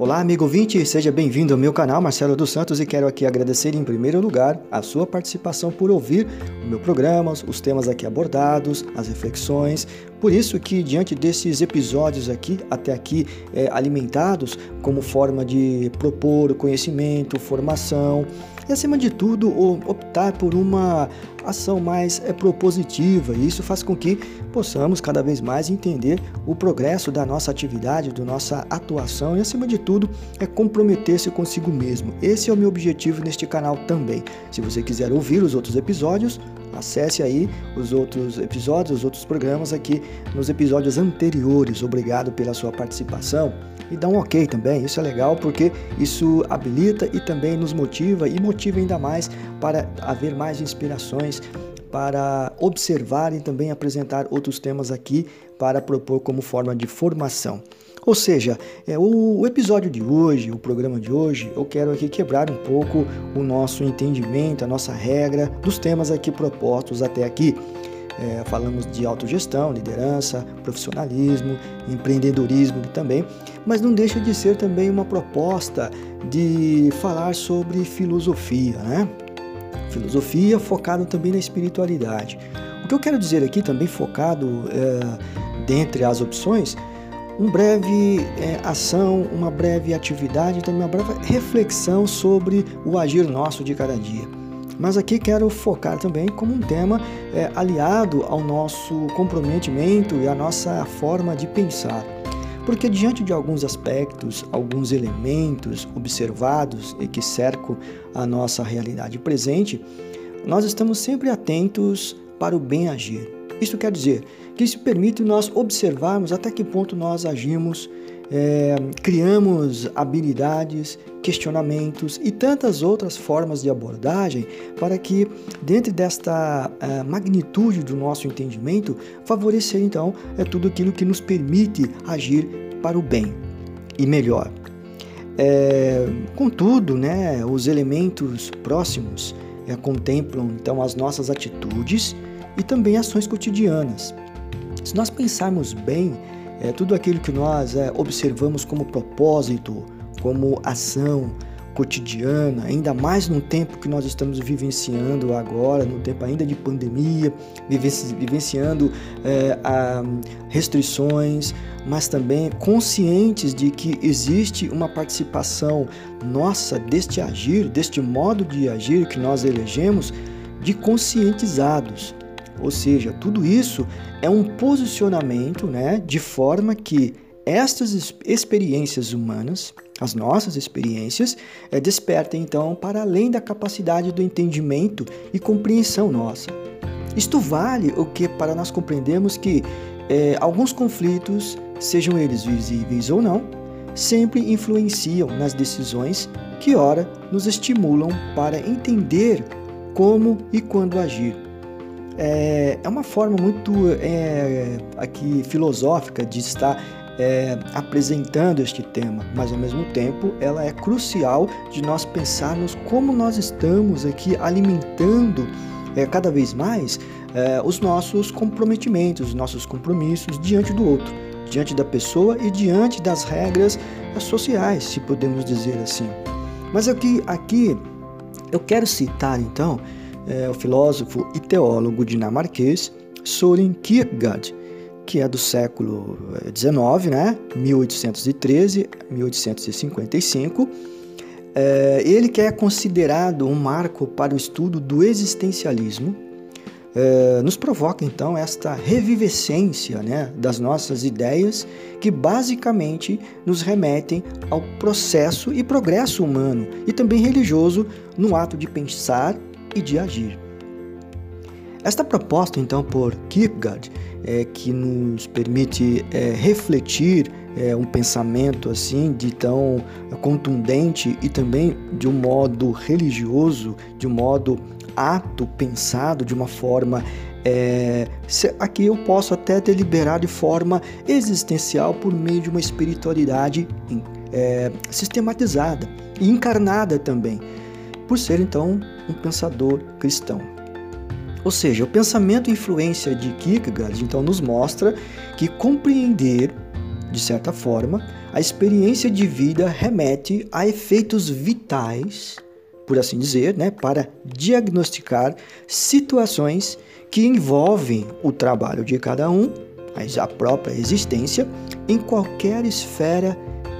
Olá, amigo ouvinte, seja bem-vindo ao meu canal Marcelo dos Santos e quero aqui agradecer em primeiro lugar a sua participação por ouvir o meu programa, os temas aqui abordados, as reflexões. Por isso que diante desses episódios aqui, até aqui é, alimentados como forma de propor conhecimento, formação, e, acima de tudo, optar por uma ação mais é, propositiva. E isso faz com que possamos cada vez mais entender o progresso da nossa atividade, da nossa atuação e, acima de tudo, é comprometer-se consigo mesmo. Esse é o meu objetivo neste canal também. Se você quiser ouvir os outros episódios, acesse aí os outros episódios, os outros programas aqui nos episódios anteriores. Obrigado pela sua participação e dá um ok também. Isso é legal porque isso habilita e também nos motiva e motiva ainda mais para haver mais inspirações para observar e também apresentar outros temas aqui para propor como forma de formação. Ou seja, é, o, o episódio de hoje, o programa de hoje, eu quero aqui quebrar um pouco o nosso entendimento, a nossa regra dos temas aqui propostos até aqui. É, falamos de autogestão, liderança, profissionalismo, empreendedorismo também, mas não deixa de ser também uma proposta de falar sobre filosofia, né? Filosofia focado também na espiritualidade. O que eu quero dizer aqui também focado é, dentre as opções, um breve é, ação, uma breve atividade, também uma breve reflexão sobre o agir nosso de cada dia. Mas aqui quero focar também como um tema é, aliado ao nosso comprometimento e à nossa forma de pensar. Porque diante de alguns aspectos, alguns elementos observados e que cercam a nossa realidade presente, nós estamos sempre atentos para o bem agir. Isso quer dizer que isso permite nós observarmos até que ponto nós agimos é, criamos habilidades, questionamentos e tantas outras formas de abordagem para que, dentro desta é, magnitude do nosso entendimento, favorecer então é tudo aquilo que nos permite agir para o bem e melhor. É, contudo, né, os elementos próximos é, contemplam então as nossas atitudes e também ações cotidianas. Se nós pensarmos bem, é, tudo aquilo que nós é, observamos como propósito, como ação cotidiana, ainda mais no tempo que nós estamos vivenciando agora, no tempo ainda de pandemia, vivenciando é, restrições, mas também conscientes de que existe uma participação nossa deste agir, deste modo de agir que nós elegemos, de conscientizados. Ou seja, tudo isso é um posicionamento né, de forma que estas experiências humanas, as nossas experiências, é, despertem então para além da capacidade do entendimento e compreensão nossa. Isto vale o que para nós compreendermos que é, alguns conflitos, sejam eles visíveis ou não, sempre influenciam nas decisões que ora nos estimulam para entender como e quando agir é, é uma forma muito é, aqui filosófica de estar é, apresentando este tema, mas ao mesmo tempo ela é crucial de nós pensarmos como nós estamos aqui alimentando é, cada vez mais é, os nossos comprometimentos, os nossos compromissos diante do outro, diante da pessoa e diante das regras sociais, se podemos dizer assim. Mas aqui, aqui eu quero citar então é o filósofo e teólogo dinamarquês Søren Kierkegaard, que é do século XIX, eh, né? 1813 1855. É, ele que é considerado um marco para o estudo do existencialismo, é, nos provoca então esta revivescência né, das nossas ideias que basicamente nos remetem ao processo e progresso humano e também religioso no ato de pensar e de agir. Esta proposta, então, por Kierkegaard, é, que nos permite é, refletir é, um pensamento assim de tão contundente e também de um modo religioso, de um modo ato pensado de uma forma é, aqui eu posso até deliberar de forma existencial por meio de uma espiritualidade é, sistematizada e encarnada também por ser então um pensador cristão. Ou seja, o pensamento e influência de Kierkegaard então nos mostra que compreender, de certa forma, a experiência de vida remete a efeitos vitais, por assim dizer, né, para diagnosticar situações que envolvem o trabalho de cada um, mas a própria existência, em qualquer esfera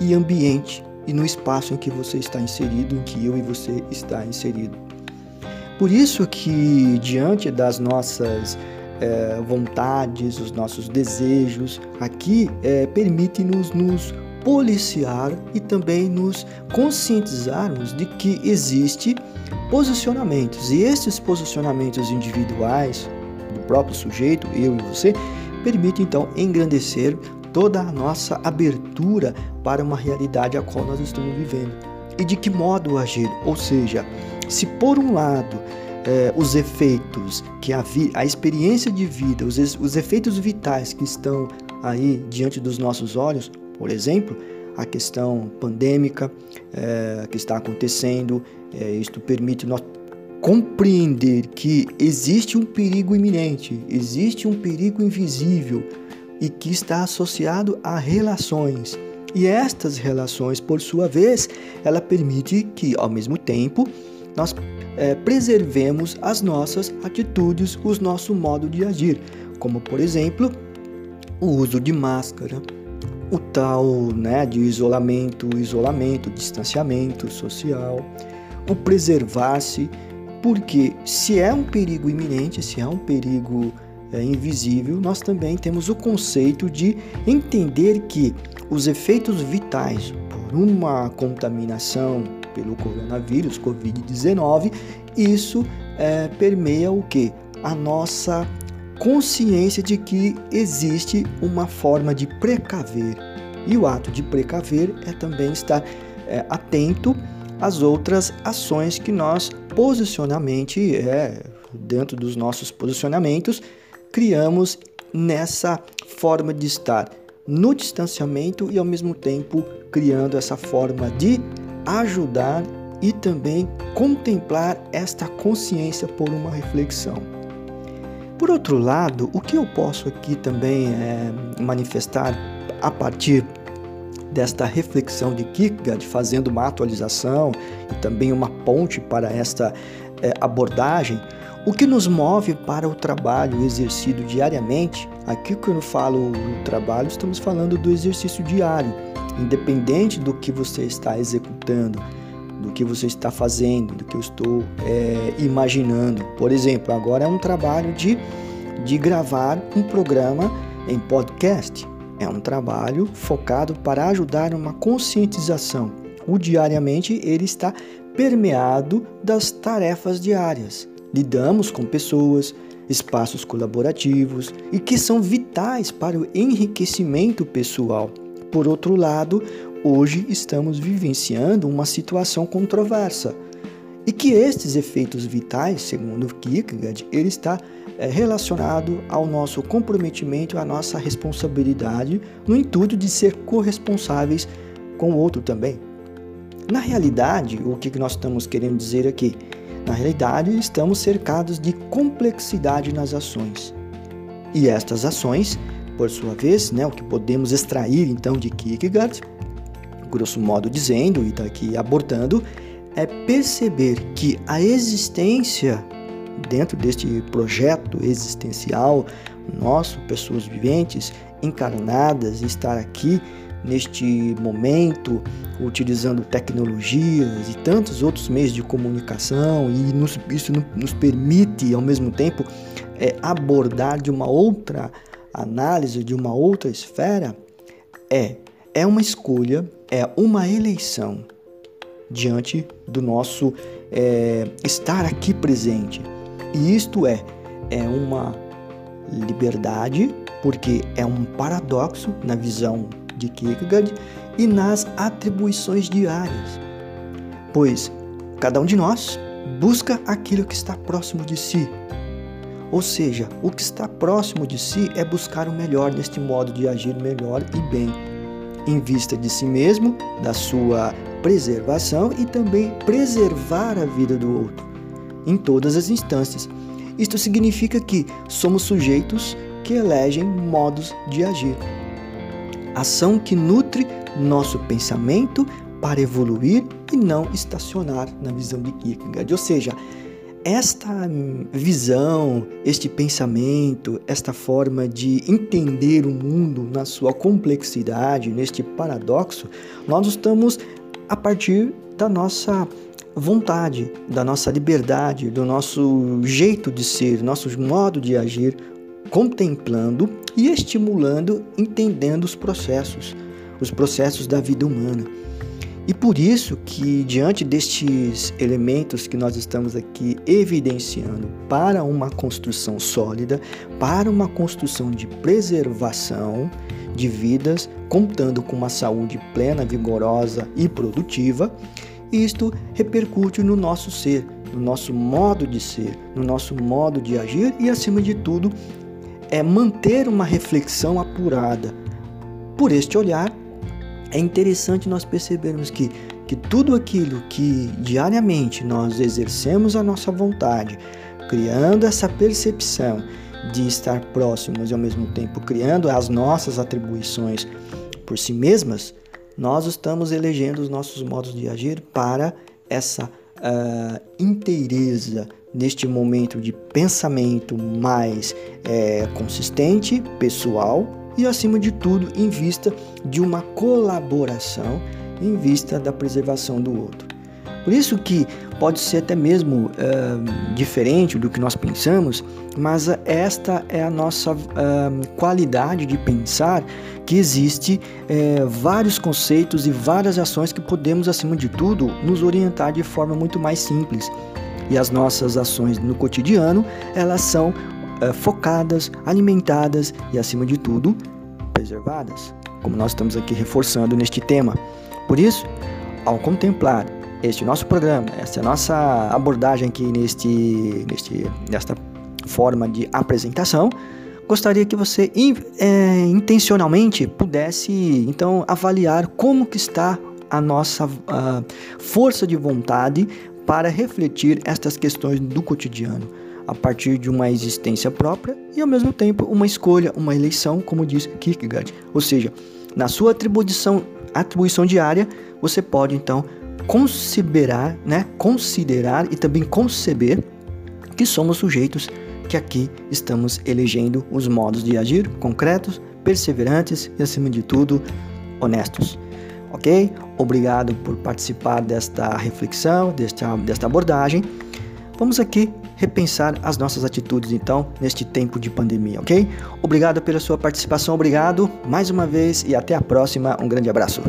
e ambiente e no espaço em que você está inserido, em que eu e você está inserido. Por isso que diante das nossas é, vontades, os nossos desejos, aqui é, permite-nos nos policiar e também nos conscientizarmos de que existe posicionamentos e esses posicionamentos individuais do próprio sujeito, eu e você, permitem então engrandecer toda a nossa abertura para uma realidade a qual nós estamos vivendo. E de que modo agir? Ou seja, se por um lado eh, os efeitos que a, a experiência de vida, os, os efeitos vitais que estão aí diante dos nossos olhos, por exemplo, a questão pandêmica eh, que está acontecendo, eh, isto permite nós compreender que existe um perigo iminente, existe um perigo invisível e que está associado a relações. E estas relações, por sua vez, ela permite que, ao mesmo tempo, nós é, preservemos as nossas atitudes, o nosso modo de agir, como por exemplo o uso de máscara, o tal né, de isolamento, isolamento, distanciamento social, o preservar-se, porque se é um perigo iminente, se é um perigo é, invisível, nós também temos o conceito de entender que os efeitos vitais por uma contaminação pelo coronavírus, Covid-19, isso é, permeia o que? A nossa consciência de que existe uma forma de precaver. E o ato de precaver é também estar é, atento às outras ações que nós posicionamente, é, dentro dos nossos posicionamentos, criamos nessa forma de estar no distanciamento e ao mesmo tempo criando essa forma de ajudar e também contemplar esta consciência por uma reflexão. Por outro lado, o que eu posso aqui também é, manifestar a partir desta reflexão de Kierkegaard, fazendo uma atualização e também uma ponte para esta é, abordagem, o que nos move para o trabalho exercido diariamente, aqui quando eu falo do trabalho, estamos falando do exercício diário, independente do que você está executando, do que você está fazendo, do que eu estou é, imaginando. Por exemplo, agora é um trabalho de, de gravar um programa em podcast. É um trabalho focado para ajudar uma conscientização. O diariamente ele está permeado das tarefas diárias lidamos com pessoas, espaços colaborativos e que são vitais para o enriquecimento pessoal. Por outro lado, hoje estamos vivenciando uma situação controversa e que estes efeitos vitais, segundo Kierkegaard, ele está é, relacionado ao nosso comprometimento, à nossa responsabilidade, no intuito de ser corresponsáveis com o outro também. Na realidade, o que nós estamos querendo dizer aqui? Na realidade, estamos cercados de complexidade nas ações. E estas ações, por sua vez, né, o que podemos extrair então de Kierkegaard, grosso modo dizendo, e está aqui abordando, é perceber que a existência dentro deste projeto existencial nosso, pessoas viventes, encarnadas, estar aqui neste momento, utilizando tecnologias e tantos outros meios de comunicação, e nos, isso nos permite, ao mesmo tempo, é, abordar de uma outra análise, de uma outra esfera, é, é uma escolha, é uma eleição diante do nosso é, estar aqui presente. E isto é, é uma liberdade, porque é um paradoxo na visão de Kierkegaard e nas atribuições diárias, pois cada um de nós busca aquilo que está próximo de si. Ou seja, o que está próximo de si é buscar o melhor neste modo de agir melhor e bem, em vista de si mesmo, da sua preservação e também preservar a vida do outro, em todas as instâncias. Isto significa que somos sujeitos que elegem modos de agir. Ação que nutre nosso pensamento para evoluir e não estacionar na visão de Kierkegaard. Ou seja, esta visão, este pensamento, esta forma de entender o mundo na sua complexidade, neste paradoxo, nós estamos a partir da nossa vontade, da nossa liberdade, do nosso jeito de ser, nosso modo de agir, contemplando e estimulando, entendendo os processos, os processos da vida humana. E por isso que diante destes elementos que nós estamos aqui evidenciando para uma construção sólida, para uma construção de preservação de vidas, contando com uma saúde plena, vigorosa e produtiva, isto repercute no nosso ser, no nosso modo de ser, no nosso modo de agir e acima de tudo é manter uma reflexão apurada. Por este olhar, é interessante nós percebermos que, que tudo aquilo que diariamente nós exercemos a nossa vontade, criando essa percepção de estar próximos e ao mesmo tempo criando as nossas atribuições por si mesmas, nós estamos elegendo os nossos modos de agir para essa uh, inteireza neste momento de pensamento mais é, consistente, pessoal e, acima de tudo, em vista de uma colaboração, em vista da preservação do outro. Por isso que pode ser até mesmo uh, diferente do que nós pensamos, mas esta é a nossa uh, qualidade de pensar que existe uh, vários conceitos e várias ações que podemos, acima de tudo, nos orientar de forma muito mais simples. E as nossas ações no cotidiano, elas são é, focadas, alimentadas e, acima de tudo, preservadas, como nós estamos aqui reforçando neste tema. Por isso, ao contemplar este nosso programa, essa nossa abordagem aqui neste, neste, nesta forma de apresentação, gostaria que você é, intencionalmente pudesse então avaliar como que está a nossa a força de vontade para refletir estas questões do cotidiano a partir de uma existência própria e ao mesmo tempo uma escolha, uma eleição, como diz Kierkegaard. Ou seja, na sua atribuição, atribuição diária, você pode então considerar, né, considerar e também conceber que somos sujeitos que aqui estamos elegendo os modos de agir concretos, perseverantes e acima de tudo honestos. Ok? Obrigado por participar desta reflexão, desta, desta abordagem. Vamos aqui repensar as nossas atitudes então neste tempo de pandemia, ok? Obrigado pela sua participação, obrigado mais uma vez e até a próxima. Um grande abraço.